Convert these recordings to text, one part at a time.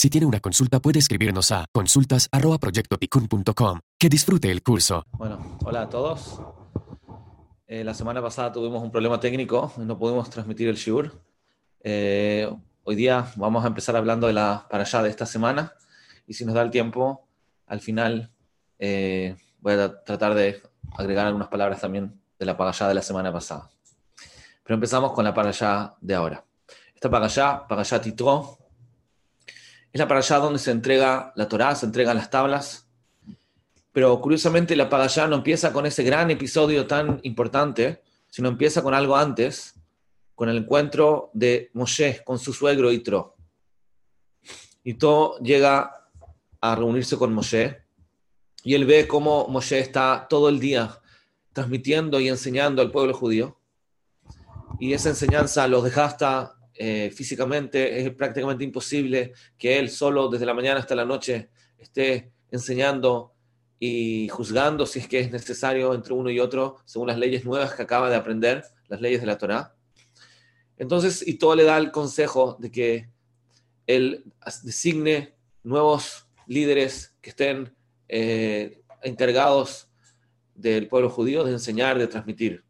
Si tiene una consulta puede escribirnos a consultas.proyectoticun.com. Que disfrute el curso. Bueno, hola a todos. Eh, la semana pasada tuvimos un problema técnico, no pudimos transmitir el shiur. Eh, hoy día vamos a empezar hablando de la para allá de esta semana y si nos da el tiempo, al final eh, voy a tratar de agregar algunas palabras también de la para allá de la semana pasada. Pero empezamos con la para allá de ahora. Esta para allá, para allá Titro, es la para allá donde se entrega la Torá, se entregan las tablas. Pero curiosamente la para allá no empieza con ese gran episodio tan importante, sino empieza con algo antes, con el encuentro de Moshe con su suegro Itro. Itro llega a reunirse con Moshe y él ve cómo Moshe está todo el día transmitiendo y enseñando al pueblo judío. Y esa enseñanza los desgasta eh, físicamente es prácticamente imposible que él solo desde la mañana hasta la noche esté enseñando y juzgando si es que es necesario entre uno y otro según las leyes nuevas que acaba de aprender, las leyes de la Torá. Entonces, y todo le da el consejo de que él designe nuevos líderes que estén eh, encargados del pueblo judío de enseñar, de transmitir.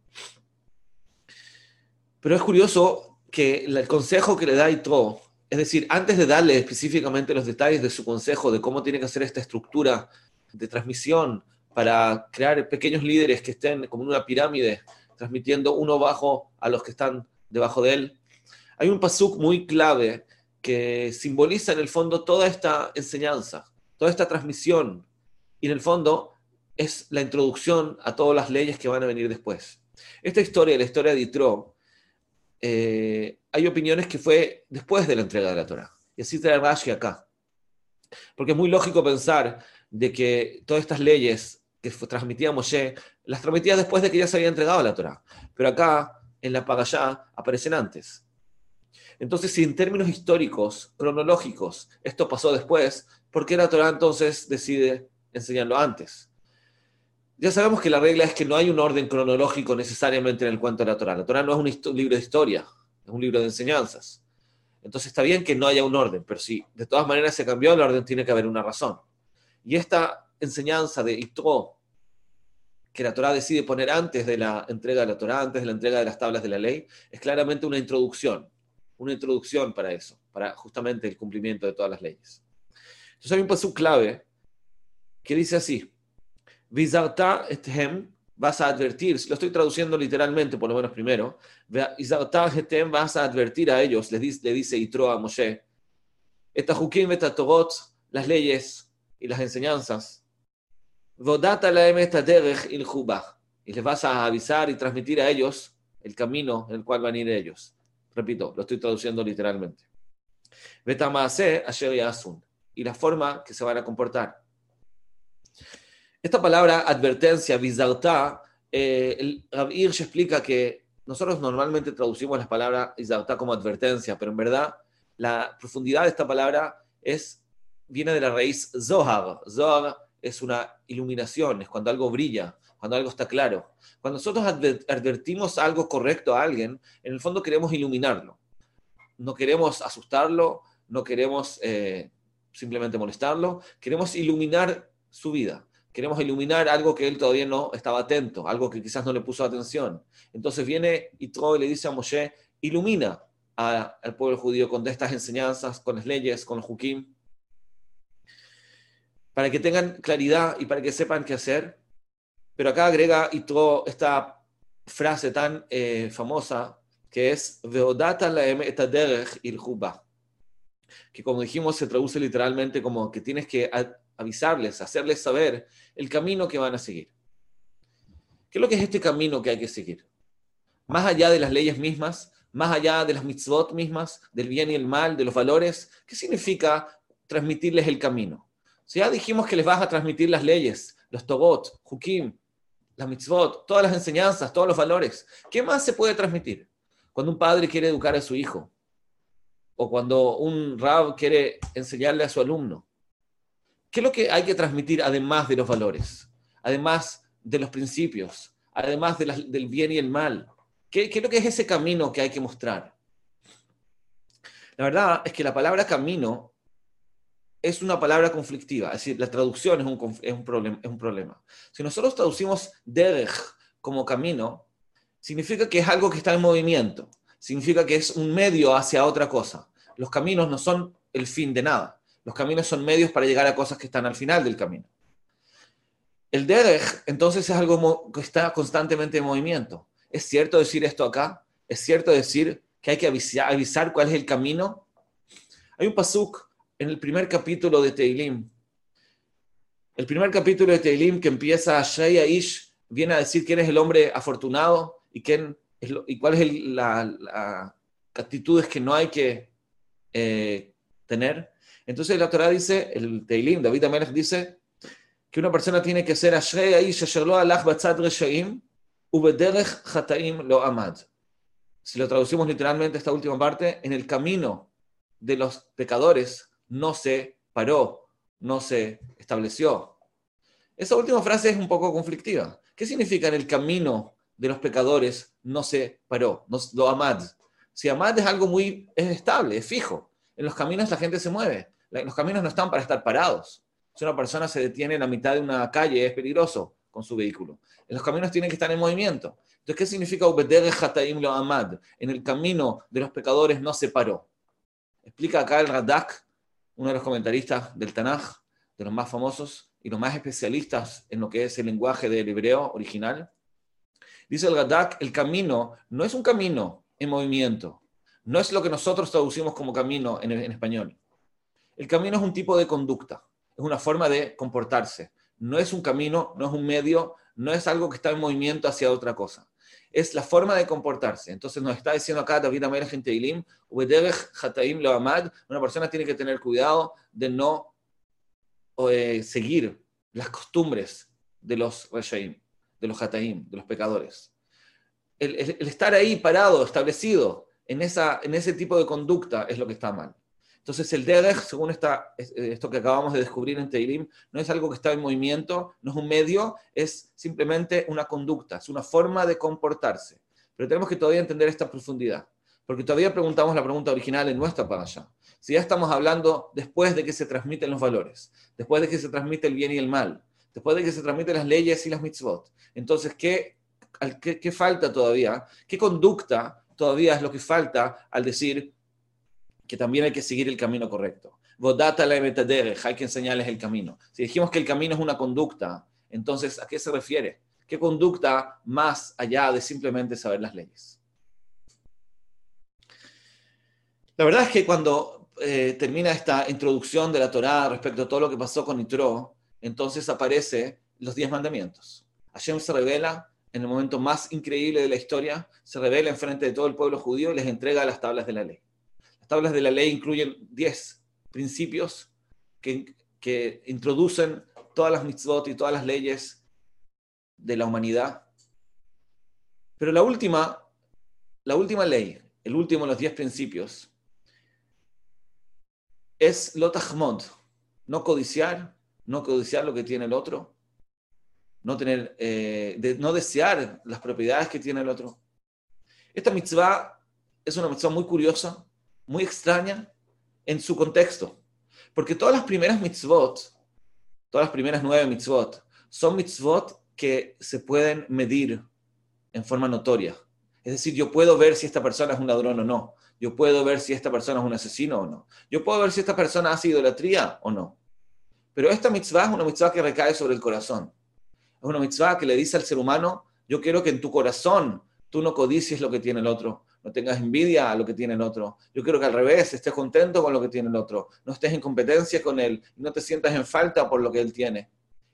Pero es curioso que el consejo que le da Itro, es decir, antes de darle específicamente los detalles de su consejo de cómo tiene que hacer esta estructura de transmisión para crear pequeños líderes que estén como en una pirámide, transmitiendo uno bajo a los que están debajo de él, hay un pasuk muy clave que simboliza en el fondo toda esta enseñanza, toda esta transmisión, y en el fondo es la introducción a todas las leyes que van a venir después. Esta historia, la historia de Itro, eh, hay opiniones que fue después de la entrega de la Torah. Y así trae Rashi acá. Porque es muy lógico pensar de que todas estas leyes que transmitía Moshe, las transmitía después de que ya se había entregado la Torah. Pero acá, en la Pagayá, aparecen antes. Entonces, si en términos históricos, cronológicos, esto pasó después, ¿por qué la Torah entonces decide enseñarlo antes? Ya sabemos que la regla es que no hay un orden cronológico necesariamente en el cuento de la Torah. La Torah no es un libro de historia, es un libro de enseñanzas. Entonces está bien que no haya un orden, pero si de todas maneras se cambió el orden, tiene que haber una razón. Y esta enseñanza de Itro, que la Torah decide poner antes de la entrega de la Torah, antes de la entrega de las tablas de la ley, es claramente una introducción, una introducción para eso, para justamente el cumplimiento de todas las leyes. Entonces hay un paso clave que dice así, Vizarta ethem, vas a advertir, si lo estoy traduciendo literalmente, por lo menos primero, Vizarta ethem, vas a advertir a ellos, le dice, le dice Itro a Moshe, Etahukim vetatorot, las leyes y las enseñanzas, Vodata la il y les vas a avisar y transmitir a ellos el camino en el cual van a ir ellos. Repito, lo estoy traduciendo literalmente. Vetamase asher y la forma que se van a comportar. Esta palabra advertencia, bizarta, eh, el Rav explica que nosotros normalmente traducimos la palabra bizarta como advertencia, pero en verdad la profundidad de esta palabra es, viene de la raíz zohar. Zohar es una iluminación, es cuando algo brilla, cuando algo está claro. Cuando nosotros advertimos algo correcto a alguien, en el fondo queremos iluminarlo. No queremos asustarlo, no queremos eh, simplemente molestarlo, queremos iluminar su vida queremos iluminar algo que él todavía no estaba atento, algo que quizás no le puso atención. Entonces viene y y le dice a Moshe, ilumina al pueblo judío con estas enseñanzas, con las leyes, con los para que tengan claridad y para que sepan qué hacer. Pero acá agrega Itro esta frase tan eh, famosa que es Veodata la il que como dijimos se traduce literalmente como que tienes que avisarles, hacerles saber el camino que van a seguir. ¿Qué es lo que es este camino que hay que seguir? Más allá de las leyes mismas, más allá de las mitzvot mismas, del bien y el mal, de los valores, ¿qué significa transmitirles el camino? Si ya dijimos que les vas a transmitir las leyes, los togot, hukim, las mitzvot, todas las enseñanzas, todos los valores, ¿qué más se puede transmitir? Cuando un padre quiere educar a su hijo, o cuando un rab quiere enseñarle a su alumno, ¿Qué es lo que hay que transmitir además de los valores? Además de los principios, además del bien y el mal? ¿Qué, ¿Qué es lo que es ese camino que hay que mostrar? La verdad es que la palabra camino es una palabra conflictiva, es decir, la traducción es un, es un, problema. Si nosotros traducimos derech como camino, significa que es algo que está en movimiento, significa que es un medio hacia otra cosa. Los caminos no son el fin de nada, los caminos son medios para llegar a cosas que están al final del camino. El derech, entonces, es algo que está constantemente en movimiento. ¿Es cierto decir esto acá? ¿Es cierto decir que hay que avisar, cuál es el camino? Hay un pasuk en el primer capítulo de Teilim. El primer capítulo de Teilim que empieza Shaya Ish viene a decir quién es el hombre afortunado y, quién es y cuál es actitudes que no hay que eh, tener. Entonces la Torah dice, el Teilim, David Amelech dice que una persona tiene que ser Ashrei Ish Asher Lo Alach Batzad Reshaim Ubederech Chataim Lo Amad. Si lo traducimos literalmente esta última parte, en el camino de los pecadores no se paró, no se estableció. Esa última frase es un poco conflictiva. ¿Qué significa en el camino de los pecadores no se paró? No, lo amad. Si amad es algo muy estable, es fijo. En los caminos la gente se mueve. Los caminos no están para estar parados. Si una persona se detiene en la mitad de una calle, es peligroso con su vehículo. En los caminos tienen que estar en movimiento. Entonces, ¿qué significa lo amad? En el camino de los pecadores no se paró. Explica acá el Radak uno de los comentaristas del Tanaj, de los más famosos y los más especialistas en lo que es el lenguaje del hebreo original. Dice el Gadak, el camino no es un camino en movimiento, no es lo que nosotros traducimos como camino en, español. El camino es un tipo de conducta, es una forma de comportarse. No es un camino, no es un medio, no es algo que está en movimiento hacia otra cosa es la forma de comportarse. Entonces nos está diciendo acá David Amelech en Teilim, lo amad, una persona tiene que tener cuidado de no eh, seguir las costumbres de los reshaim, de los hataim, de los pecadores. El, estar ahí parado, establecido en, ese tipo de conducta es lo que está mal. Entonces el derech, según esta, esto que acabamos de descubrir en Teilim, no es algo que está en movimiento, no es un medio, es simplemente una conducta, es una forma de comportarse. Pero tenemos que todavía entender esta profundidad, porque todavía preguntamos la pregunta original en nuestra allá. Si ya estamos hablando después de que se transmiten los valores, después de que se transmite el bien y el mal, después de que se transmiten las leyes y las mitzvot, entonces, ¿qué, qué, qué falta todavía? ¿Qué conducta todavía es lo que falta al decir que también hay que seguir el camino correcto. Vodata la hay que enseñarles el camino. Si dijimos que el camino es una conducta, entonces, ¿a qué se refiere? ¿Qué conducta más allá de simplemente saber las leyes? La verdad es que cuando eh, termina esta introducción de la Torá respecto a todo lo que pasó con Nitro, entonces aparece los diez mandamientos. Hashem se revela en el momento más increíble de la historia, se revela en frente de todo el pueblo judío y les entrega las tablas de la ley tablas de la ley incluyen 10 principios que, introducen todas las mitzvot y todas las leyes de la humanidad. Pero la última, la última ley, el último de los 10 principios, es lotahmod, no codiciar, no codiciar lo que tiene el otro, no, tener, eh, no desear las propiedades que tiene el otro. Esta mitzvah es una mitzvah muy curiosa muy extraña en su contexto. Porque todas las primeras mitzvot, todas las primeras nueve mitzvot, son mitzvot que se pueden medir en forma notoria. Es decir, yo puedo ver si esta persona es un ladrón o no. Yo puedo ver si esta persona es un asesino o no. Yo puedo ver si esta persona hace idolatría o no. Pero esta mitzvah es una mitzvah que recae sobre el corazón. Es una mitzvah que le dice al ser humano, yo quiero que en tu corazón tú no codicies lo que tiene el otro, no tengas envidia a lo que tiene el otro. Yo quiero que al revés, estés contento con lo que tiene el otro, no estés en competencia con él, no te sientas en falta por lo que él tiene.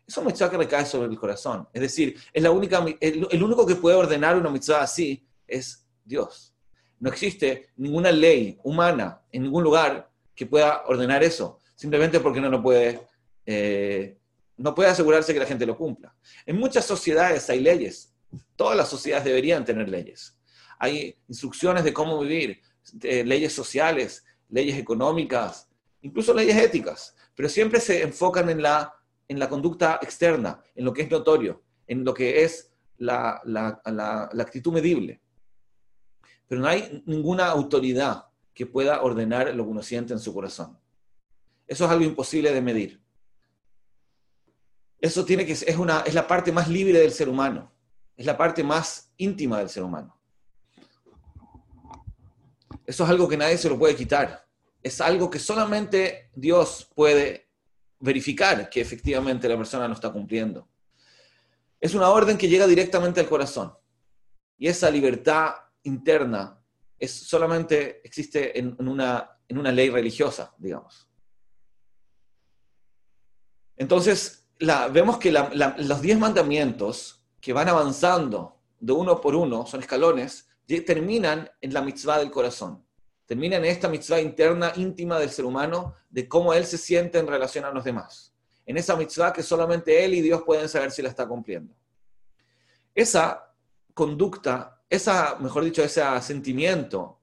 Es mitzvah que recae sobre el corazón. Es decir, es la única, el, único que puede ordenar una mitzvah así es Dios. No existe ninguna ley humana en ningún lugar que pueda ordenar eso, simplemente porque no lo puede, eh, no puede asegurarse que la gente lo cumpla. En muchas sociedades hay leyes. Todas las sociedades deberían tener leyes hay instrucciones de cómo vivir, leyes sociales, leyes económicas, incluso leyes éticas, pero siempre se enfocan en la, en la conducta externa, en lo que es notorio, en lo que es la, la actitud medible. Pero no hay ninguna autoridad que pueda ordenar lo que uno siente en su corazón. Eso es algo imposible de medir. Eso tiene que es una es la parte más libre del ser humano. Es la parte más íntima del ser humano. Eso es algo que nadie se lo puede quitar. Es algo que solamente Dios puede verificar que efectivamente la persona no está cumpliendo. Es una orden que llega directamente al corazón. Y esa libertad interna es solamente existe en, una, en una ley religiosa, digamos. Entonces, vemos que los diez mandamientos que van avanzando de uno por uno, son escalones, terminan en la mitzvah del corazón. Terminan en esta mitzvah interna, íntima del ser humano, de cómo él se siente en relación a los demás. En esa mitzvah que solamente él y Dios pueden saber si la está cumpliendo. Esa conducta, esa, mejor dicho, ese sentimiento,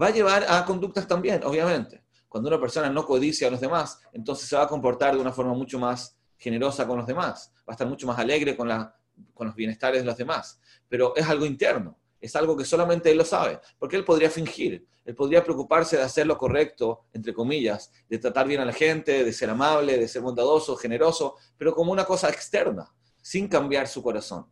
va a llevar a conductas también, obviamente. Cuando una persona no codicia a los demás, entonces se va a comportar de una forma mucho más generosa con los demás, va a estar mucho más alegre con, los bienestares de los demás. Pero es algo interno, es algo que solamente él lo sabe, porque él podría fingir, él podría preocuparse de hacer lo correcto, entre comillas, de tratar bien a la gente, de ser amable, de ser bondadoso, generoso, pero como una cosa externa, sin cambiar su corazón.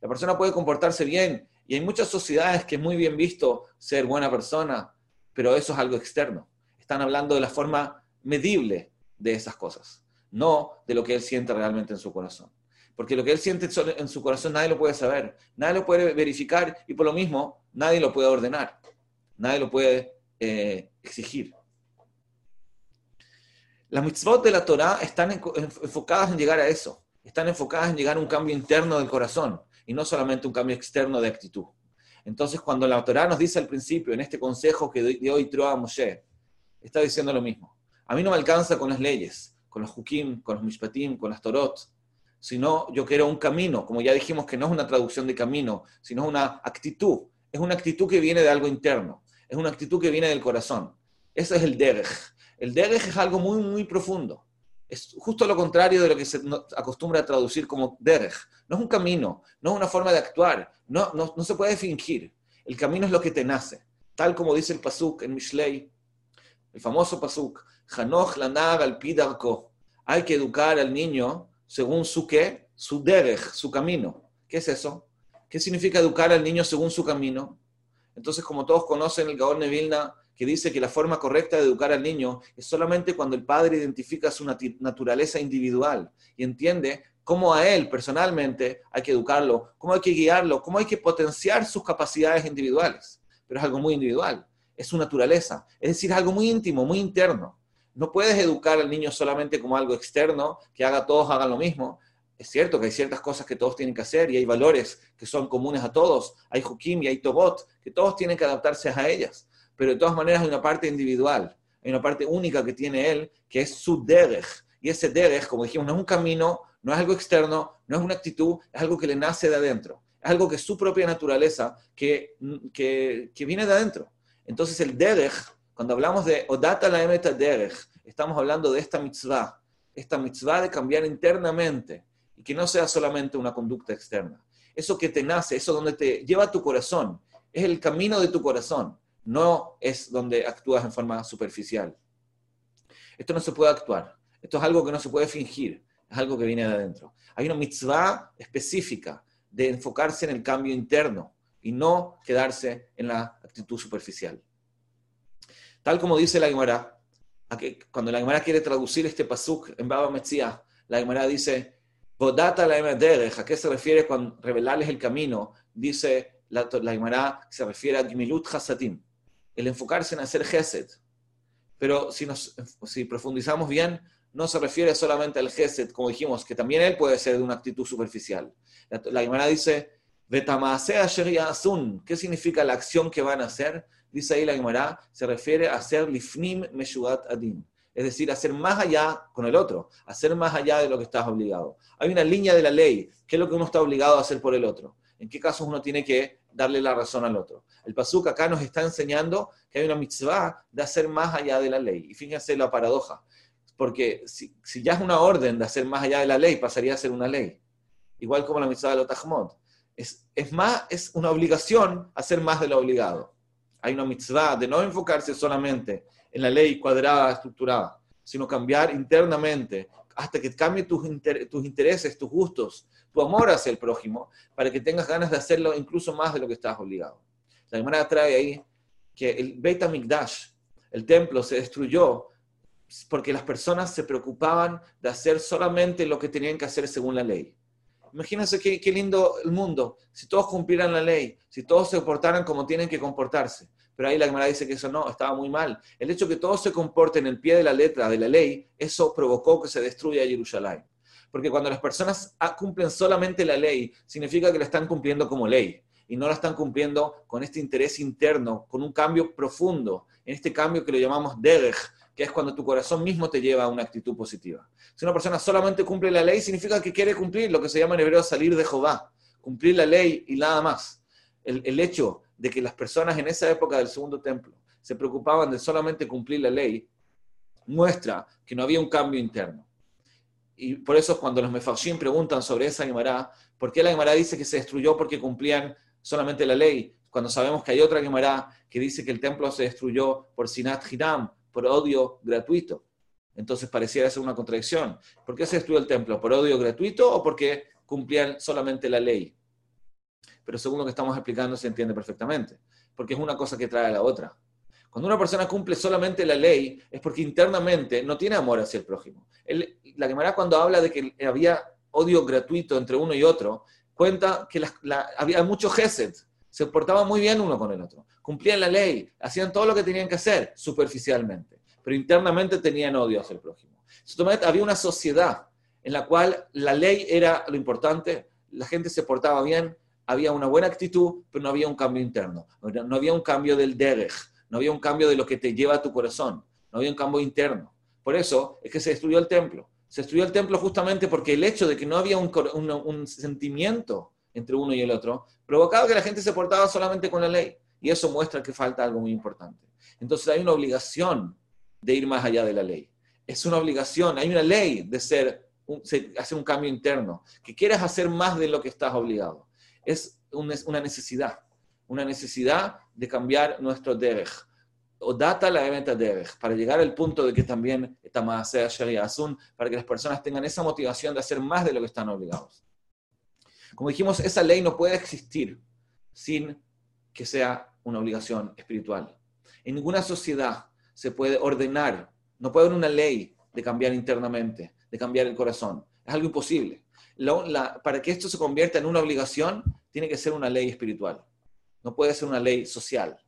La persona puede comportarse bien y hay muchas sociedades que es muy bien visto ser buena persona, pero eso es algo externo. Están hablando de la forma medible de esas cosas, no de lo que él siente realmente en su corazón. Porque lo que él siente en su corazón nadie lo puede saber, nadie lo puede verificar y por lo mismo nadie lo puede ordenar, nadie lo puede eh, exigir. Las mitzvot de la Torah están enfocadas en llegar a eso, están enfocadas en llegar a un cambio interno del corazón y no solamente un cambio externo de actitud. Entonces, cuando la Torah nos dice al principio, en este consejo que dio hoy a Moshe, está diciendo lo mismo. A mí no me alcanza con las leyes, con los hukim, con los mishpatim, con las torot, sino yo quiero un camino, como ya dijimos que no es una traducción de camino, sino una actitud. Es una actitud que viene de algo interno, es una actitud que viene del corazón. Ese es el derech. El derech es algo muy, muy profundo. Es justo lo contrario de lo que se acostumbra a traducir como derech. No es un camino, no es una forma de actuar, no, no, no se puede fingir. El camino es lo que te nace. Tal como dice el Pasuk en Mishlei, el famoso Pasuk, Hanoch lanar al. Hay que educar al niño según su qué, su derech, su camino. ¿Qué es eso? ¿Qué significa educar al niño según su camino? Entonces, como todos conocen el Gaon de Vilna, que dice que la forma correcta de educar al niño es solamente cuando el padre identifica su naturaleza individual y entiende cómo a él personalmente hay que educarlo, cómo hay que guiarlo, cómo hay que potenciar sus capacidades individuales. Pero es algo muy individual, es su naturaleza, es decir, es algo muy íntimo, muy interno. No puedes educar al niño solamente como algo externo, que haga todos hagan lo mismo. Es cierto que hay ciertas cosas que todos tienen que hacer y hay valores que son comunes a todos. Hay Hukim y hay Tobot, que todos tienen que adaptarse a ellas. Pero de todas maneras hay una parte individual, hay una parte única que tiene él, que es su derech. Y ese derech, como dijimos, no es un camino, no es algo externo, no es una actitud, es algo que le nace de adentro. Es algo que es su propia naturaleza, que, que, que viene de adentro. Entonces el derech cuando hablamos de Odata la Emeta Derech, estamos hablando de esta mitzvah, esta mitzvah de cambiar internamente y que no sea solamente una conducta externa. Eso que te nace, eso donde te lleva tu corazón, es el camino de tu corazón, no es donde actúas en forma superficial. Esto no se puede actuar, esto es algo que no se puede fingir, es algo que viene de adentro. Hay una mitzvah específica de enfocarse en el cambio interno y no quedarse en la actitud superficial. Tal como dice la Gemara, cuando la Gemara quiere traducir este pasuk en Baba Metzia, la Gemara dice, Bodata la ¿a qué se refiere cuando revelarles el camino? Dice la, la Gemara, se refiere a Gimilut Hasadim, el enfocarse en hacer Gesed. Pero si, nos, si profundizamos bien, no se refiere solamente al Gesed, como dijimos, que también él puede ser de una actitud superficial. La, la Gemara dice, ¿qué significa la acción que van a hacer? Dice ahí la Gemara, se refiere a hacer lifnim meshugat adim. Es decir, hacer más allá con el otro, hacer más allá de lo que estás obligado. Hay una línea de la ley, ¿qué es lo que uno está obligado a hacer por el otro? ¿En qué casos uno tiene que darle la razón al otro? El Pasuk acá nos está enseñando que hay una mitzvah de hacer más allá de la ley. Y fíjense la paradoja, porque si, ya es una orden de hacer más allá de la ley, pasaría a ser una ley. Igual como la mitzvah de los Es, es, más, es una obligación hacer más de lo obligado. Hay una mitzvah de no enfocarse solamente en la ley cuadrada, estructurada, sino cambiar internamente hasta que cambie tus, tus intereses, tus gustos, tu amor hacia el prójimo, para que tengas ganas de hacerlo incluso más de lo que estás obligado. La hermana trae ahí que el Beit HaMikdash, el templo, se destruyó porque las personas se preocupaban de hacer solamente lo que tenían que hacer según la ley. Imagínense qué, qué, lindo el mundo, si todos cumplieran la ley, si todos se comportaran como tienen que comportarse. Pero ahí la Gemara dice que eso no, estaba muy mal. El hecho de que todos se comporten en el pie de la letra de la ley, eso provocó que se destruya Jerusalén. Porque cuando las personas cumplen solamente la ley, significa que la están cumpliendo como ley y no la están cumpliendo con este interés interno, con un cambio profundo, en este cambio que lo llamamos derech, que es cuando tu corazón mismo te lleva a una actitud positiva. Si una persona solamente cumple la ley, significa que quiere cumplir lo que se llama en hebreo salir de Jehová, cumplir la ley y nada más. El, hecho de que las personas en esa época del segundo templo se preocupaban de solamente cumplir la ley, muestra que no había un cambio interno. Y por eso cuando los mefarshim preguntan sobre esa Gemara, ¿por qué la Gemara dice que se destruyó porque cumplían solamente la ley? Cuando sabemos que hay otra Gemara que dice que el templo se destruyó por sinat hiram, por odio gratuito. Entonces pareciera ser una contradicción. ¿Por qué se destruyó el templo? ¿Por odio gratuito o porque cumplían solamente la ley? Pero según lo que estamos explicando se entiende perfectamente, porque es una cosa que trae a la otra. Cuando una persona cumple solamente la ley es porque internamente no tiene amor hacia el prójimo. la Gemara cuando habla de que había odio gratuito entre uno y otro, cuenta que había mucho gesed, se portaban muy bien uno con el otro, cumplían la ley, hacían todo lo que tenían que hacer superficialmente, pero internamente tenían odio hacia el prójimo. había una sociedad en la cual la ley era lo importante, la gente se portaba bien, había una buena actitud, pero no había un cambio interno, no había un cambio del derech, no había un cambio de lo que te lleva a tu corazón, no había un cambio interno. Por eso es que se destruyó el templo. Se destruyó el templo justamente porque el hecho de que no había un, un sentimiento entre uno y el otro provocaba que la gente se portaba solamente con la ley. Y eso muestra que falta algo muy importante. Entonces hay una obligación de ir más allá de la ley. Es una obligación, hay una ley de ser, hacer un cambio interno, que quieras hacer más de lo que estás obligado. Es una necesidad, una necesidad de cambiar nuestro derech. O data la eventa derech, para llegar al punto de que también más sea Azun, para que las personas tengan esa motivación de hacer más de lo que están obligados. Como dijimos, esa ley no puede existir sin que sea una obligación espiritual. En ninguna sociedad se puede ordenar, no puede haber una ley de cambiar internamente, de cambiar el corazón. Es algo imposible. para que esto se convierta en una obligación, tiene que ser una ley espiritual. No puede ser una ley social.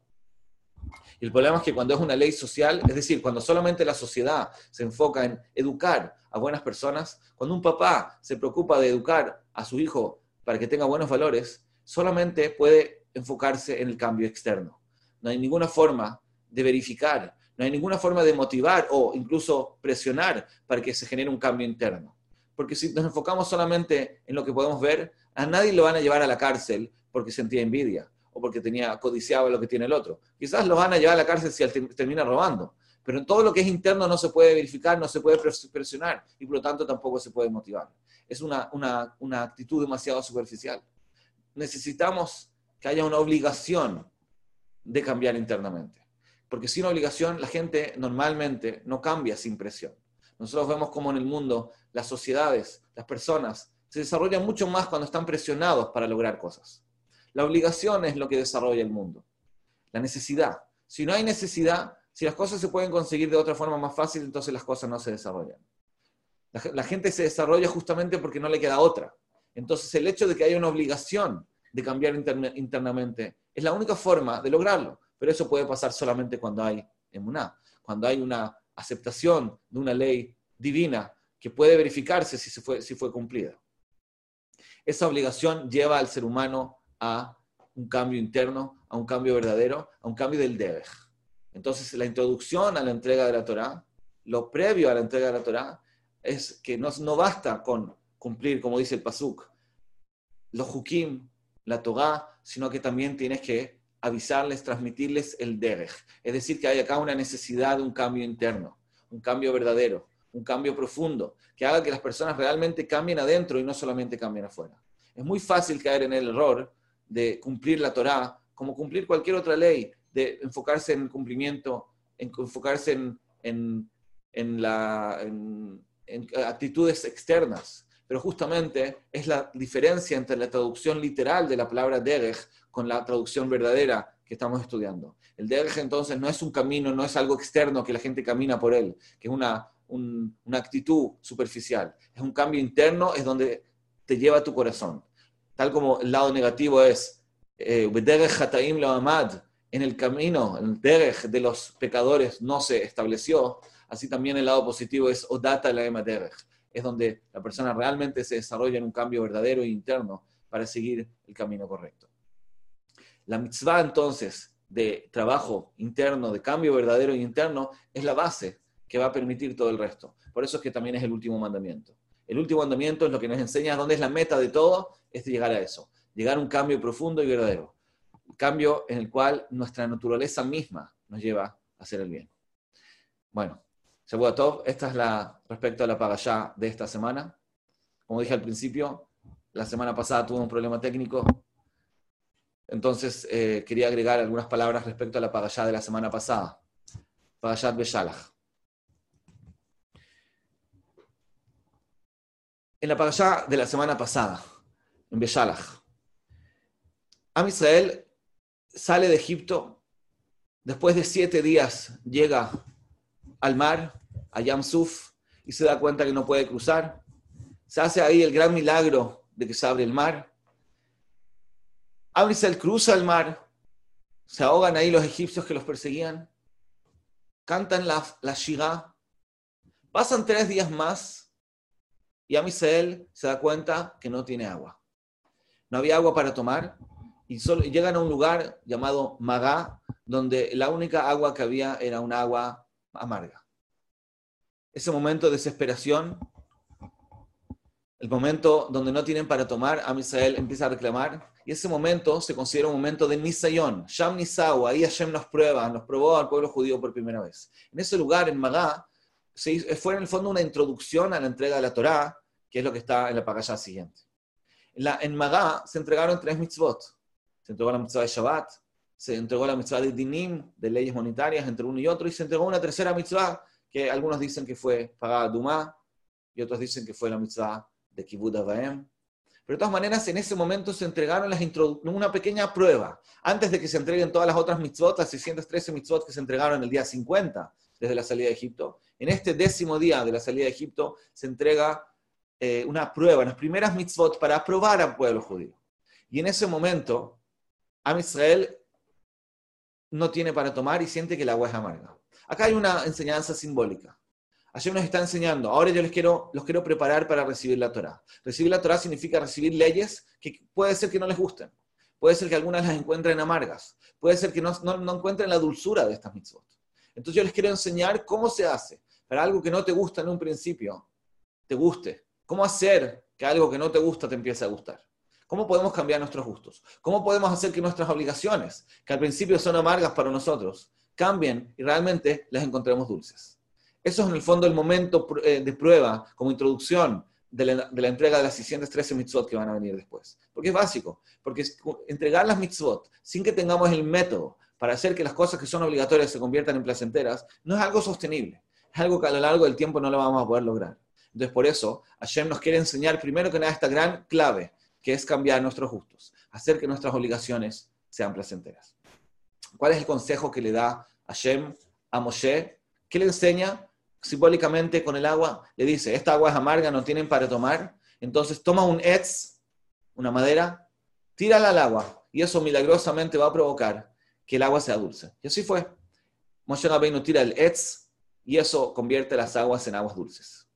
Y el problema es que cuando es una ley social, es decir, cuando solamente la sociedad se enfoca en educar a buenas personas, cuando un papá se preocupa de educar a su hijo para que tenga buenos valores, solamente puede enfocarse en el cambio externo. No hay ninguna forma de verificar, no hay ninguna forma de motivar o incluso presionar para que se genere un cambio interno. Porque si nos enfocamos solamente en lo que podemos ver, a nadie lo van a llevar a la cárcel porque sentía envidia o porque tenía codiciado lo que tiene el otro. Quizás lo van a llevar a la cárcel si termina robando, pero en todo lo que es interno no se puede verificar, no se puede presionar y por lo tanto tampoco se puede motivar. Es una, una actitud demasiado superficial. Necesitamos que haya una obligación de cambiar internamente. Porque sin obligación la gente normalmente no cambia sin presión. Nosotros vemos como en el mundo las sociedades, las personas, se desarrollan mucho más cuando están presionados para lograr cosas. La obligación es lo que desarrolla el mundo. La necesidad. Si no hay necesidad, si las cosas se pueden conseguir de otra forma más fácil, entonces las cosas no se desarrollan. La, gente se desarrolla justamente porque no le queda otra. Entonces el hecho de que haya una obligación de cambiar internamente es la única forma de lograrlo. Pero eso puede pasar solamente cuando hay emuná, cuando hay una aceptación de una ley divina que puede verificarse si, fue, si fue cumplida. Esa obligación lleva al ser humano a un cambio interno, a un cambio verdadero, a un cambio del deber. Entonces, la introducción a la entrega de la Torah, lo previo a la entrega de la Torah, es que no, no basta con cumplir, como dice el Pasuk, los hukim, la Torah, sino que también tienes que avisarles, transmitirles el deber. Es decir, que hay acá una necesidad de un cambio interno, un cambio verdadero, un cambio profundo, que haga que las personas realmente cambien adentro y no solamente cambien afuera. Es muy fácil caer en el error de cumplir la Torá como cumplir cualquier otra ley, de enfocarse en el cumplimiento, en enfocarse en, en, en, actitudes externas. Pero justamente es la diferencia entre la traducción literal de la palabra derech con la traducción verdadera que estamos estudiando. El derech entonces no es un camino, no es algo externo que la gente camina por él, que es una, una actitud superficial. Es un cambio interno, es donde te lleva tu corazón. Tal como el lado negativo es, eh, en el camino, el derech de los pecadores no se estableció, así también el lado positivo es odata la derech, es donde la persona realmente se desarrolla en un cambio verdadero e interno para seguir el camino correcto. La mitzvah entonces de trabajo interno, de cambio verdadero e interno, es la base que va a permitir todo el resto. Por eso es que también es el último mandamiento. El último mandamiento es lo que nos enseña dónde es la meta de todo, es llegar a eso, llegar a un cambio profundo y verdadero. Un cambio en el cual nuestra naturaleza misma nos lleva a hacer el bien. Bueno, todo esta es la respecto a la pagallá de esta semana. Como dije al principio, la semana pasada tuve un problema técnico, entonces eh, quería agregar algunas palabras respecto a la pagallá de la semana pasada. Pagallat Beshalach. En la pagallá de la semana pasada, en Beshalach, Am Israel sale de Egipto, después de siete días llega al mar a Yamsuf y se da cuenta que no puede cruzar. Se hace ahí el gran milagro de que se abre el mar. Abrisel cruza el mar, se ahogan ahí los egipcios que los perseguían, cantan la, la Shigá. Pasan tres días más y Amisrael se da cuenta que no tiene agua. No había agua para tomar y solo, llegan a un lugar llamado Magá, donde la única agua que había era un agua amarga ese momento de desesperación, el momento donde no tienen para tomar, a Misael empieza a reclamar, y ese momento se considera un momento de Nisayón, Sham Nisau, ahí Hashem nos prueba, nos probó al pueblo judío por primera vez. En ese lugar, en Magá, fue en el fondo una introducción a la entrega de la Torá, que es lo que está en la pagalla siguiente. En, la, en Magá se entregaron tres mitzvot. Se entregó la mitzvah de Shabbat, se entregó la mitzvah de Dinim, de leyes monetarias entre uno y otro, y se entregó una tercera mitzvah que algunos dicen que fue pagada Dumá y otros dicen que fue la mitzvah de Kibbutz Avaim. Pero de todas maneras, en ese momento se entregaron las una pequeña prueba. Antes de que se entreguen todas las otras mitzvot, las 613 mitzvot que se entregaron el día 50 desde la salida de Egipto, en este décimo día de la salida de Egipto se entrega eh, una prueba, las primeras mitzvot para aprobar al pueblo judío. Y en ese momento, Am Israel no tiene para tomar y siente que el agua es amarga. Acá hay una enseñanza simbólica. Hashem nos está enseñando, ahora yo les quiero, los quiero preparar para recibir la Torah. Recibir la Torah significa recibir leyes que puede ser que no les gusten, puede ser que algunas las encuentren amargas, puede ser que no, no, encuentren la dulzura de estas mitzvot. Entonces yo les quiero enseñar cómo se hace para algo que no te gusta en un principio, te guste. ¿Cómo hacer que algo que no te gusta te empiece a gustar? ¿Cómo podemos cambiar nuestros gustos? ¿Cómo podemos hacer que nuestras obligaciones, que al principio son amargas para nosotros, cambien y realmente las encontremos dulces. Eso es en el fondo el momento eh, de prueba, como introducción de la, entrega de las 613 mitzvot que van a venir después. Porque es básico, porque entregar las mitzvot sin que tengamos el método para hacer que las cosas que son obligatorias se conviertan en placenteras, no es algo sostenible. Es algo que a lo largo del tiempo no lo vamos a poder lograr. Entonces, por eso, Hashem nos quiere enseñar primero que nada esta gran clave, que es cambiar nuestros gustos, hacer que nuestras obligaciones sean placenteras. ¿Cuál es el consejo que le da Hashem a Moshe? ¿Qué le enseña? Simbólicamente con el agua, le dice, esta agua es amarga, no tienen para tomar. Entonces toma un etz, una madera, tírala al agua y eso milagrosamente va a provocar que el agua sea dulce. Y así fue. Moshe Rabbeinu tira el etz y eso convierte las aguas en aguas dulces.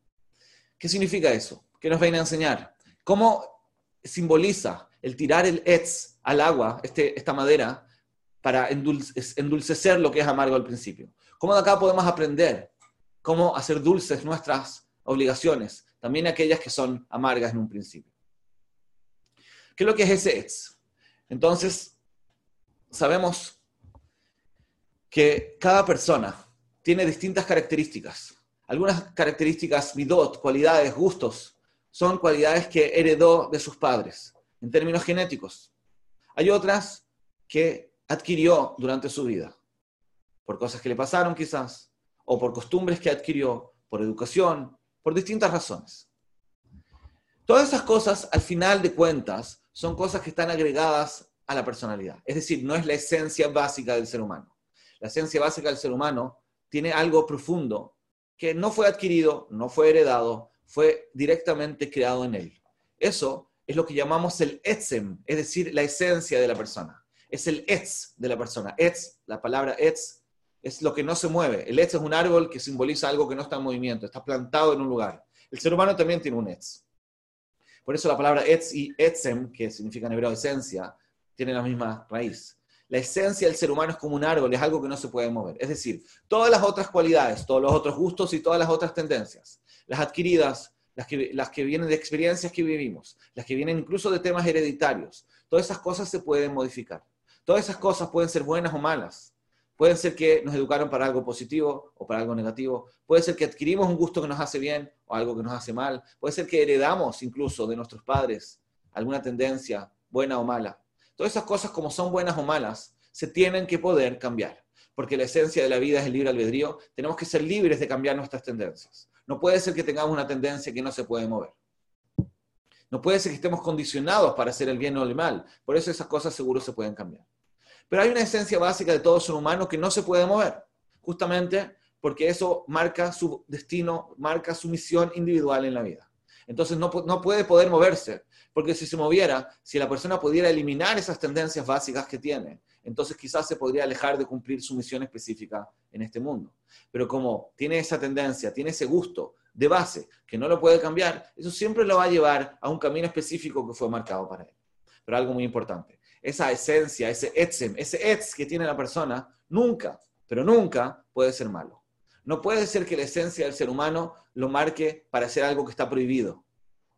¿Qué significa eso? ¿Qué nos viene a enseñar? ¿Cómo simboliza el tirar el etz al agua, este, esta madera, para endulcecer lo que es amargo al principio. ¿Cómo de acá podemos aprender cómo hacer dulces nuestras obligaciones, también aquellas que son amargas en un principio? ¿Qué es lo que es ese etz? Entonces, sabemos que cada persona tiene distintas características. Algunas características, midot, cualidades, gustos, son cualidades que heredó de sus padres. en términos genéticos. Hay otras que adquirió durante su vida, por cosas que le pasaron quizás, o por costumbres que adquirió, por educación, por distintas razones. Todas esas cosas, al final de cuentas, son cosas que están agregadas a la personalidad. Es decir, no es la esencia básica del ser humano. La esencia básica del ser humano tiene algo profundo que no fue adquirido, no fue heredado, fue directamente creado en él. Eso es lo que llamamos el etzem, es decir, la esencia de la persona. Es el etz de la persona. Etz, la palabra etz, es lo que no se mueve. El etz es un árbol que simboliza algo que no está en movimiento, está plantado en un lugar. El ser humano también tiene un etz. Por eso la palabra etz y etzem, que significa en hebreo esencia, tienen la misma raíz. La esencia del ser humano es como un árbol, es algo que no se puede mover. Es decir, todas las otras cualidades, todos los otros gustos y todas las otras tendencias, las adquiridas, las que, vienen de experiencias que vivimos, las que vienen incluso de temas hereditarios, todas esas cosas se pueden modificar. Todas esas cosas pueden ser buenas o malas. Pueden ser que nos educaron para algo positivo o para algo negativo. Puede ser que adquirimos un gusto que nos hace bien o algo que nos hace mal. Puede ser que heredamos incluso de nuestros padres alguna tendencia buena o mala. Todas esas cosas, como son buenas o malas, se tienen que poder cambiar. Porque la esencia de la vida es el libre albedrío. Tenemos que ser libres de cambiar nuestras tendencias. No puede ser que tengamos una tendencia que no se puede mover. No puede ser que estemos condicionados para hacer el bien o el mal. Por eso esas cosas seguro se pueden cambiar. Pero hay una esencia básica de todo ser humano que no se puede mover, justamente porque eso marca su destino, marca su misión individual en la vida. Entonces no, no puede poder moverse, porque si se moviera, si la persona pudiera eliminar esas tendencias básicas que tiene, entonces quizás se podría alejar de cumplir su misión específica en este mundo. Pero como tiene esa tendencia, tiene ese gusto de base que no lo puede cambiar, eso siempre lo va a llevar a un camino específico que fue marcado para él. Pero algo muy importante, esa esencia, ese etzem, ese etz que tiene la persona, nunca, pero nunca puede ser malo. No puede ser que la esencia del ser humano lo marque para hacer algo que está prohibido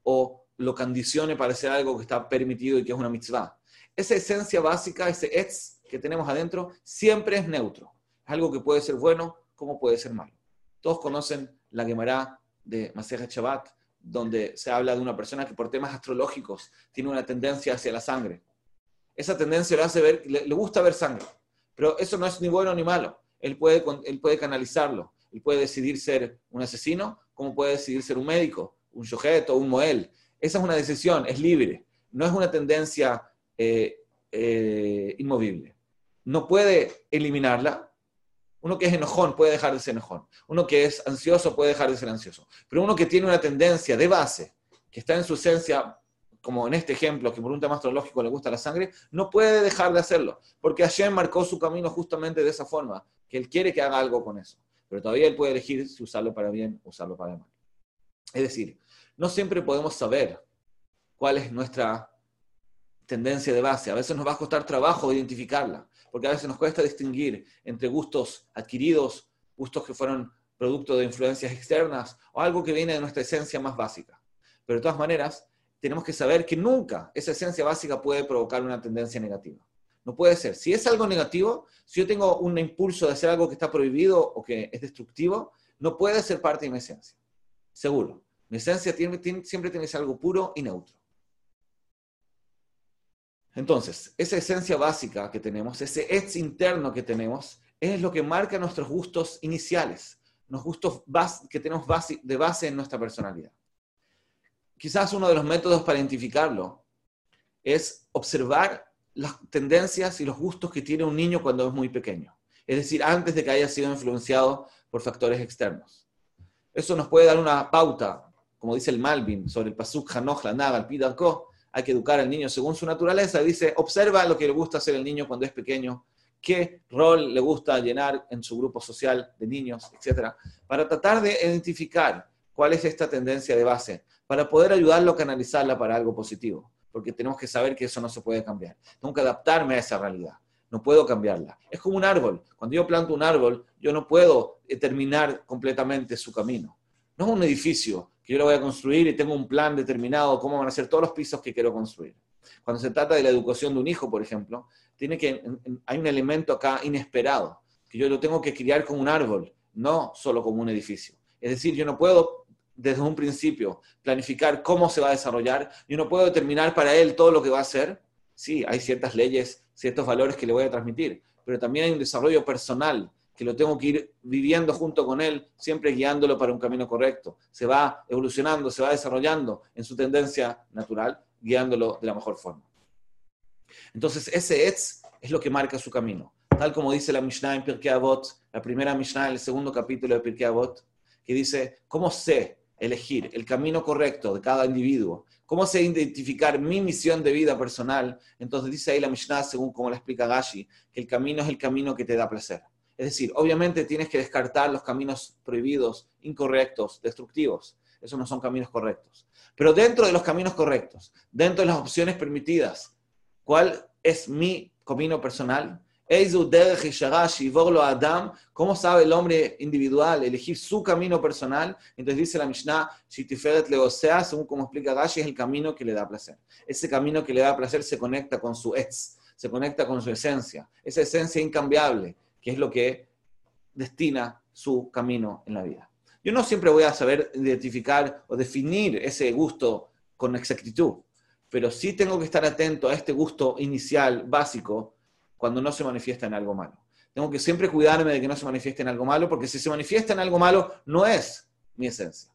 o lo condicione para hacer algo que está permitido y que es una mitzvah. Esa esencia básica, ese etz que tenemos adentro, siempre es neutro. Es algo que puede ser bueno como puede ser malo. Todos conocen la Gemara de Maseja Shabbat, donde se habla de una persona que por temas astrológicos tiene una tendencia hacia la sangre esa tendencia le hace ver, le, gusta ver sangre. Pero eso no es ni bueno ni malo. Él puede, él puede canalizarlo. Él puede decidir ser un asesino, como puede decidir ser un médico, un o un moel. Esa es una decisión, es libre. No es una tendencia eh, eh, inmovible. No puede eliminarla. Uno que es enojón puede dejar de ser enojón. Uno que es ansioso puede dejar de ser ansioso. Pero uno que tiene una tendencia de base, que está en su esencia como en este ejemplo, que por un tema astrológico le gusta la sangre, no puede dejar de hacerlo, porque Hashem marcó su camino justamente de esa forma, que él quiere que haga algo con eso, pero todavía él puede elegir si usarlo para bien o usarlo para mal. Es decir, no siempre podemos saber cuál es nuestra tendencia de base, a veces nos va a costar trabajo identificarla, porque a veces nos cuesta distinguir entre gustos adquiridos, gustos que fueron producto de influencias externas o algo que viene de nuestra esencia más básica. Pero de todas maneras, tenemos que saber que nunca esa esencia básica puede provocar una tendencia negativa. No puede ser. Si es algo negativo, si yo tengo un impulso de hacer algo que está prohibido o que es destructivo, no puede ser parte de mi esencia. Seguro. Mi esencia siempre tiene que ser algo puro y neutro. Entonces, esa esencia básica que tenemos, ese etz interno que tenemos, es lo que marca nuestros gustos iniciales, los gustos que tenemos de base en nuestra personalidad quizás uno de los métodos para identificarlo es observar las tendencias y los gustos que tiene un niño cuando es muy pequeño. Es decir, antes de que haya sido influenciado por factores externos. Eso nos puede dar una pauta, como dice el Malvin, sobre el Pasuk Hanoch, la Naga, el Pidarko. Hay que educar al niño según su naturaleza. Dice, observa lo que le gusta hacer el niño cuando es pequeño, qué rol le gusta llenar en su grupo social de niños, etc. Para tratar de identificar cuál es esta tendencia de base para poder ayudarlo a canalizarla para algo positivo, porque tenemos que saber que eso no se puede cambiar. Tengo que adaptarme a esa realidad, no puedo cambiarla. Es como un árbol. Cuando yo planto un árbol, yo no puedo determinar completamente su camino. No es un edificio que yo lo voy a construir y tengo un plan determinado cómo van a ser todos los pisos que quiero construir. Cuando se trata de la educación de un hijo, por ejemplo, tiene que, hay un elemento acá inesperado, que yo lo tengo que criar como un árbol, no solo como un edificio. Es decir, yo no puedo desde un principio, planificar cómo se va a desarrollar, yo no puedo determinar para él todo lo que va a hacer. Sí, hay ciertas leyes, ciertos valores que le voy a transmitir, pero también hay un desarrollo personal que lo tengo que ir viviendo junto con él, siempre guiándolo para un camino correcto. Se va evolucionando, se va desarrollando en su tendencia natural, guiándolo de la mejor forma. Entonces, ese etz es lo que marca su camino. Tal como dice la Mishnah en Pirkei Avot, la primera Mishnah, el segundo capítulo de Pirkei Avot, que dice, ¿cómo sé elegir el camino correcto de cada individuo? ¿Cómo sé identificar mi misión de vida personal? Entonces dice ahí la Mishnah, según como la explica Gashi, que el camino es el camino que te da placer. Es decir, obviamente tienes que descartar los caminos prohibidos, incorrectos, destructivos. Esos no son caminos correctos. Pero dentro de los caminos correctos, dentro de las opciones permitidas, ¿cuál es mi camino personal? ¿cómo sabe el hombre individual elegir su camino personal? Entonces dice la Mishnah, según como explica Gashi, es el camino que le da placer. Ese camino que le da placer se conecta con su ex, se conecta con su esencia, esa esencia incambiable es lo que destina su camino en la vida. Yo no siempre voy a saber identificar o definir ese gusto con exactitud, pero sí tengo que estar atento a este gusto inicial, básico, cuando no se manifiesta en algo malo. Tengo que siempre cuidarme de que no se manifieste en algo malo, porque si se manifiesta en algo malo, no es mi esencia.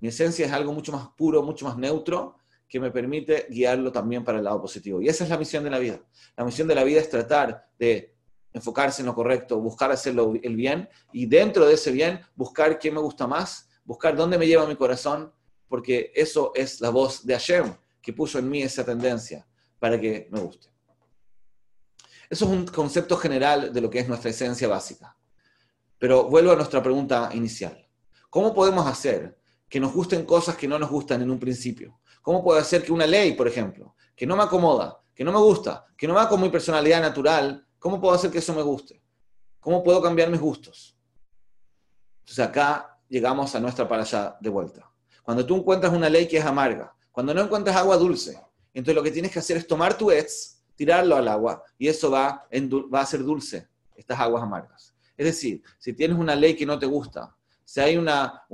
Mi esencia es algo mucho más puro, mucho más neutro, que me permite guiarlo también para el lado positivo. Y esa es la misión de la vida. La misión de la vida es tratar de enfocarse en lo correcto, buscar hacerlo el bien y dentro de ese bien buscar qué me gusta más, buscar dónde me lleva mi corazón, porque eso es la voz de Hashem que puso en mí esa tendencia para que me guste. Eso es un concepto general de lo que es nuestra esencia básica. Pero vuelvo a nuestra pregunta inicial. ¿Cómo podemos hacer que nos gusten cosas que no nos gustan en un principio? ¿Cómo puedo hacer que una ley, por ejemplo, que no me acomoda, que no me gusta, que no va con mi personalidad natural, ¿Cómo puedo hacer que eso me guste? ¿Cómo puedo cambiar mis gustos? Entonces acá llegamos a nuestra para allá de vuelta. Cuando tú encuentras una ley que es amarga, cuando no encuentras agua dulce, entonces lo que tienes que hacer es tomar tu etz, tirarlo al agua y eso va, a hacer dulce estas aguas amargas. Es decir, si tienes una ley que no te gusta, si hay una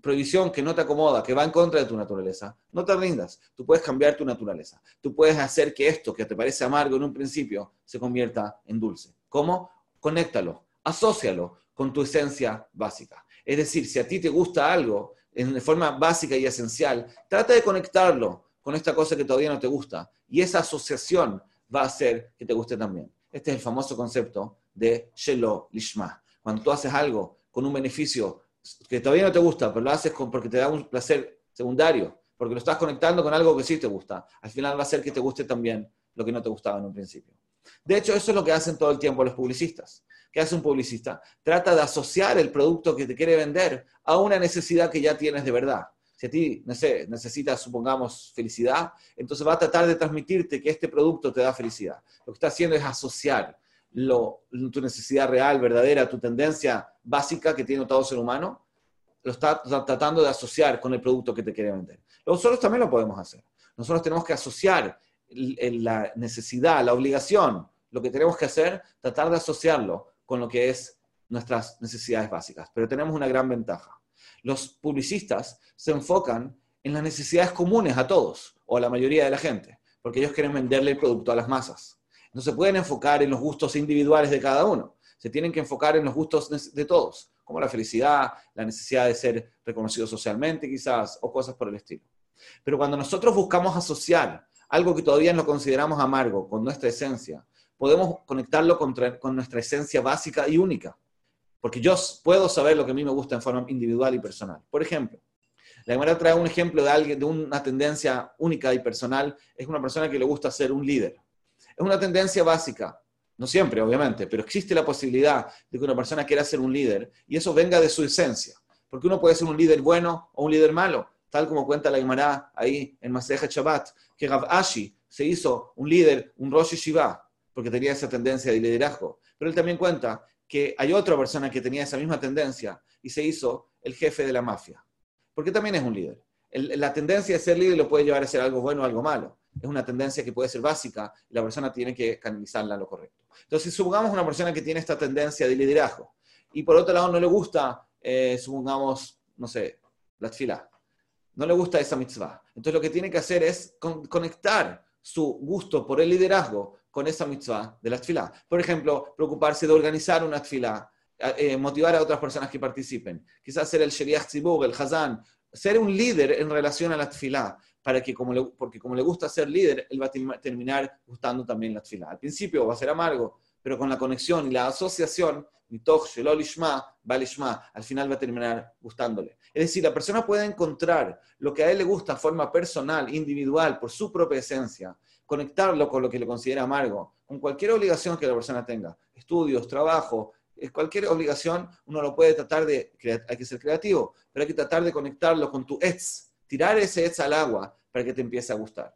prohibición que no te acomoda, que va en contra de tu naturaleza, no te rindas. Tú puedes cambiar tu naturaleza. Tú puedes hacer que esto que te parece amargo en un principio se convierta en dulce. ¿Cómo? Conéctalo, asócialo con tu esencia básica. Es decir, si a ti te gusta algo en forma básica y esencial, trata de conectarlo con esta cosa que todavía no te gusta. Y esa asociación va a hacer que te guste también. Este es el famoso concepto de Shelo Lishma. Cuando tú haces algo con un beneficio que todavía no te gusta, pero lo haces porque te da un placer secundario, porque lo estás conectando con algo que sí te gusta, al final va a ser que te guste también lo que no te gustaba en un principio. De hecho, eso es lo que hacen todo el tiempo los publicistas. ¿Qué hace un publicista? Trata de asociar el producto que te quiere vender a una necesidad que ya tienes de verdad. Si a ti, no sé, necesitas, supongamos, felicidad, entonces va a tratar de transmitirte que este producto te da felicidad. Lo que está haciendo es asociar tu necesidad real, verdadera, tu tendencia básica que tiene todo ser humano, lo está tratando de asociar con el producto que te quiere vender. Nosotros también lo podemos hacer. Nosotros tenemos que asociar la necesidad, la obligación, lo que tenemos que hacer, tratar de asociarlo con lo que es nuestras necesidades básicas. Pero tenemos una gran ventaja. Los publicistas se enfocan en las necesidades comunes a todos o a la mayoría de la gente, porque ellos quieren venderle el producto a las masas. No se pueden enfocar en los gustos individuales de cada uno, se tienen que enfocar en los gustos de todos, como la felicidad, la necesidad de ser reconocido socialmente quizás, o cosas por el estilo. Pero cuando nosotros buscamos asociar algo que todavía no consideramos amargo con nuestra esencia, podemos conectarlo con, nuestra esencia básica y única. Porque yo puedo saber lo que a mí me gusta en forma individual y personal. Por ejemplo, la Gemara trae un ejemplo de alguien de una tendencia única y personal. Es una persona que le gusta ser un líder. Es una tendencia básica. No siempre, obviamente, pero existe la posibilidad de que una persona quiera ser un líder y eso venga de su esencia. Porque uno puede ser un líder bueno o un líder malo, tal como cuenta la Gemara ahí en Maseja Shabbat, que Rav Ashi se hizo un líder, un Rosh Shiva, porque tenía esa tendencia de liderazgo. Pero él también cuenta que hay otra persona que tenía esa misma tendencia y se hizo el jefe de la mafia, porque también es un líder. la tendencia de ser líder lo puede llevar a ser algo bueno o algo malo es una tendencia que puede ser básica y la persona tiene que canalizarla a lo correcto. Entonces, supongamos una persona que tiene esta tendencia de liderazgo y por otro lado no le gusta, eh, supongamos, no sé, la tefilá. No le gusta esa mitzvah. Entonces lo que tiene que hacer es conectar su gusto por el liderazgo con esa mitzvah de la tefilá. Por ejemplo, preocuparse de organizar una tefilá, eh, motivar a otras personas que participen. Quizás ser el sheriach tzibur, el hazán, ser un líder en relación a la tefilá, para que como le, porque como le gusta ser líder, él va a terminar gustando también la tefilá. Al principio va a ser amargo, pero con la conexión y la asociación, al final va a terminar gustándole. Es decir, la persona puede encontrar lo que a él le gusta de forma personal, individual, por su propia esencia, conectarlo con lo que le considera amargo, con cualquier obligación que la persona tenga, estudios, trabajo, cualquier obligación, uno lo puede tratar de, hay que ser creativo, pero hay que tratar de conectarlo con tu etz, tirar ese etz al agua para que te empiece a gustar.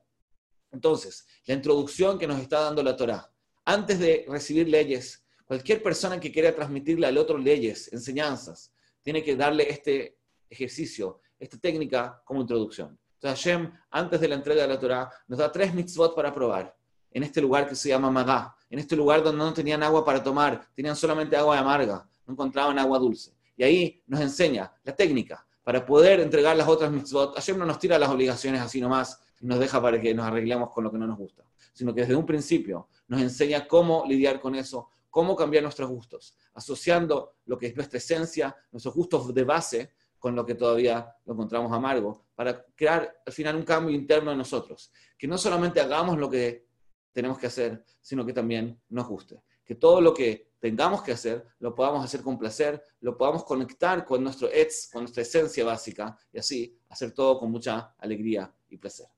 Entonces, la introducción que nos está dando la Torah, antes de recibir leyes, cualquier persona que quiera transmitirle al otro leyes, enseñanzas, tiene que darle este ejercicio, esta técnica como introducción. Entonces Hashem, antes de la entrega de la Torah, nos da tres mitzvot para probar. En este lugar que se llama Magá, en este lugar donde no tenían agua para tomar, tenían solamente agua amarga, no encontraban agua dulce. Y ahí nos enseña la técnica para poder entregar las otras mitzvot. Hashem no nos tira las obligaciones así nomás y nos deja para que nos arreglemos con lo que no nos gusta, sino que desde un principio nos enseña cómo lidiar con eso, cómo cambiar nuestros gustos, asociando lo que es nuestra esencia, nuestros gustos de base, con lo que todavía lo encontramos amargo, para crear al final un cambio interno en nosotros. Que no solamente hagamos lo que tenemos que hacer, sino que también nos guste. Que todo lo que tengamos que hacer, lo podamos hacer con placer, lo podamos conectar con nuestro etz, con nuestra esencia básica, y así hacer todo con mucha alegría y placer.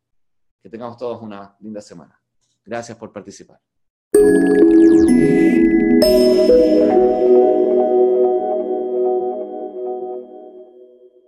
Que tengamos todos una linda semana. Gracias por participar.